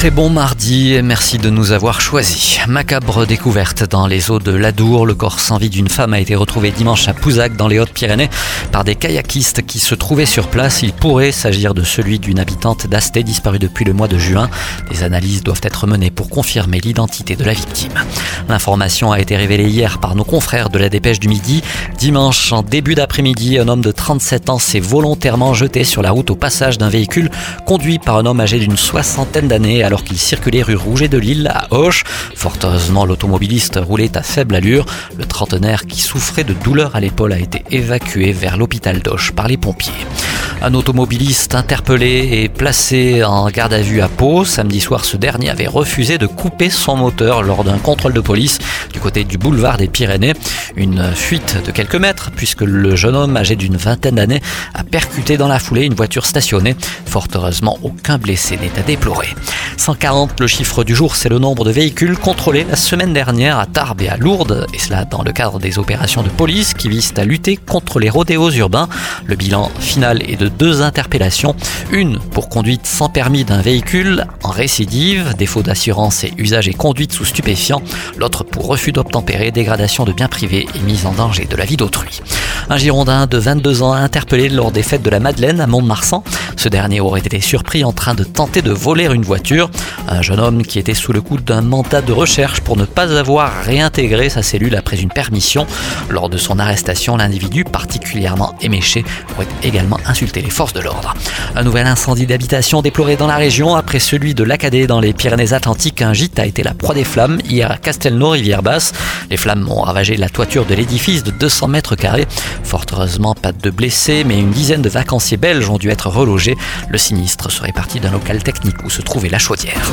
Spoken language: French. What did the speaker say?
Très bon mardi et merci de nous avoir choisis. Macabre découverte dans les eaux de l'Adour. Le corps sans vie d'une femme a été retrouvé dimanche à Pouzac dans les Hautes-Pyrénées par des kayakistes qui se trouvaient sur place. Il pourrait s'agir de celui d'une habitante d'Asté disparue depuis le mois de juin. Des analyses doivent être menées pour confirmer l'identité de la victime. L'information a été révélée hier par nos confrères de la dépêche du midi. Dimanche, en début d'après-midi, un homme de 37 ans s'est volontairement jeté sur la route au passage d'un véhicule conduit par un homme âgé d'une soixantaine d'années alors qu'il circulait rue Rouget de Lille à Auch. Fort heureusement, l'automobiliste roulait à faible allure. Le trentenaire qui souffrait de douleurs à l'épaule a été évacué vers l'hôpital d'Auch par les pompiers. Un automobiliste interpellé et placé en garde à vue à Pau. Samedi soir, ce dernier avait refusé de couper son moteur lors d'un contrôle de police du côté du boulevard des Pyrénées. Une fuite de quelques mètres puisque le jeune homme âgé d'une vingtaine d'années a percuté dans la foulée une voiture stationnée. Fort heureusement, aucun blessé n'est à déplorer. 140, le chiffre du jour, c'est le nombre de véhicules contrôlés la semaine dernière à Tarbes et à Lourdes, et cela dans le cadre des opérations de police qui visent à lutter contre les rodéos urbains. Le bilan final est de deux interpellations, une pour conduite sans permis d'un véhicule en récidive, défaut d'assurance et usage et conduite sous stupéfiants, l'autre pour refus d'obtempérer, dégradation de biens privés et mise en danger de la vie d'autrui. Un Girondin de 22 ans interpellé lors des fêtes de la Madeleine à Mont-de-Marsan. Ce dernier aurait été surpris en train de tenter de voler une voiture. Un jeune homme qui était sous le coup d'un mandat de recherche pour ne pas avoir réintégré sa cellule après une permission. Lors de son arrestation, l'individu particulièrement éméché aurait également insulté les forces de l'ordre. Un nouvel incendie d'habitation déploré dans la région après celui de l'Acadé dans les Pyrénées-Atlantiques. Un gîte a été la proie des flammes hier à Castelnau, rivière basse. Les flammes ont ravagé la toiture de l'édifice de 200 mètres carrés. Fort heureusement, pas de blessés, mais une dizaine de vacanciers belges ont dû être relogés. Le sinistre serait parti d'un local technique où se trouvait la chaudière.